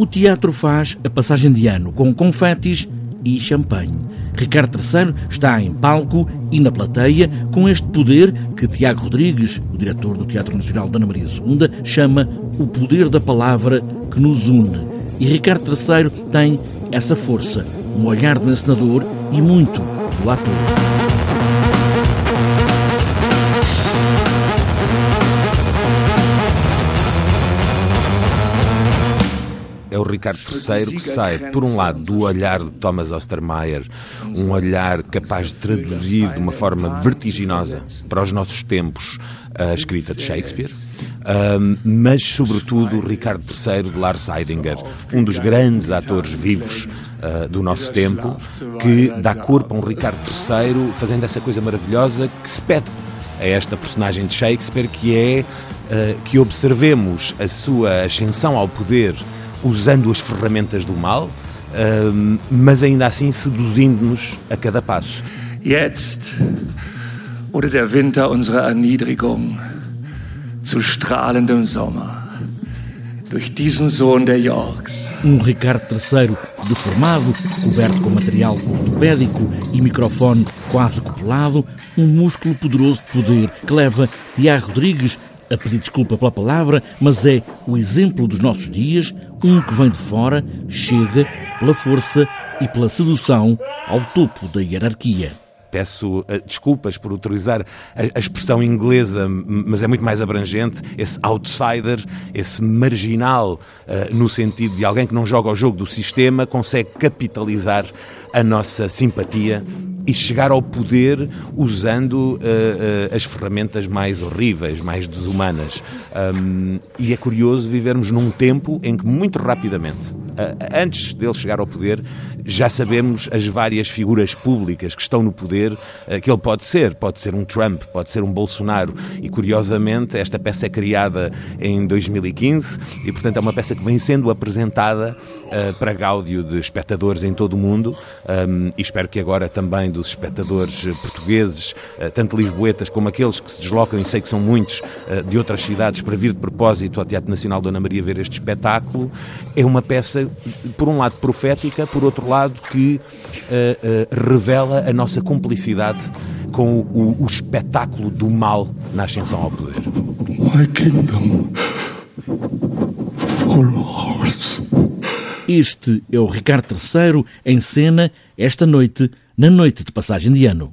O teatro faz a passagem de ano com confetes e champanhe. Ricardo III está em palco e na plateia com este poder que Tiago Rodrigues, o diretor do Teatro Nacional da Ana Maria II, chama o poder da palavra que nos une. E Ricardo III tem essa força, um olhar do encenador e muito do ator. O Ricardo III que sai, por um lado, do olhar de Thomas Ostermeyer, um olhar capaz de traduzir de uma forma vertiginosa para os nossos tempos a escrita de Shakespeare, mas, sobretudo, o Ricardo III de Lars Heidinger, um dos grandes atores vivos uh, do nosso tempo, que dá corpo a um Ricardo III fazendo essa coisa maravilhosa que se pede a esta personagem de Shakespeare, que é uh, que observemos a sua ascensão ao poder usando as ferramentas do mal, uh, mas ainda assim seduzindo-nos a cada passo. Jetzt wurde der Winter unserer Erniedrigung zu strahlendem Sommer. Durch diesen Sohn der Yorks. Um Ricardo III deformado, coberto com material ortopédico e microfone quase acoplado, um músculo poderoso de poder que leva Tiago Rodrigues a pedir desculpa pela palavra, mas é o exemplo dos nossos dias, um que vem de fora, chega pela força e pela sedução ao topo da hierarquia. Peço uh, desculpas por utilizar a, expressão inglesa, mas é muito mais abrangente. Esse outsider, esse marginal, uh, no sentido de alguém que não joga ao jogo do sistema, consegue capitalizar a nossa simpatia e chegar ao poder usando uh, uh, as ferramentas mais horríveis, mais desumanas. Um, e é curioso vivermos num tempo em que, muito rapidamente, antes dele chegar ao poder, já sabemos as várias figuras públicas que estão no poder que ele pode ser. Pode ser um Trump, pode ser um Bolsonaro. E, curiosamente, esta peça é criada em 2015 e, portanto, é uma peça que vem sendo apresentada para gáudio de espectadores em todo o mundo um, e espero que agora também dos espectadores portugueses, uh, tanto lisboetas como aqueles que se deslocam, e sei que são muitos, uh, de outras cidades para vir de propósito ao Teatro Nacional Dona Maria ver este espetáculo, é uma peça, por um lado, profética, por outro lado, que uh, revela a nossa cumplicidade com o, o espetáculo do mal na ascensão ao poder. My kingdom for ours. Este é o Ricardo III em cena esta noite, na noite de passagem de ano.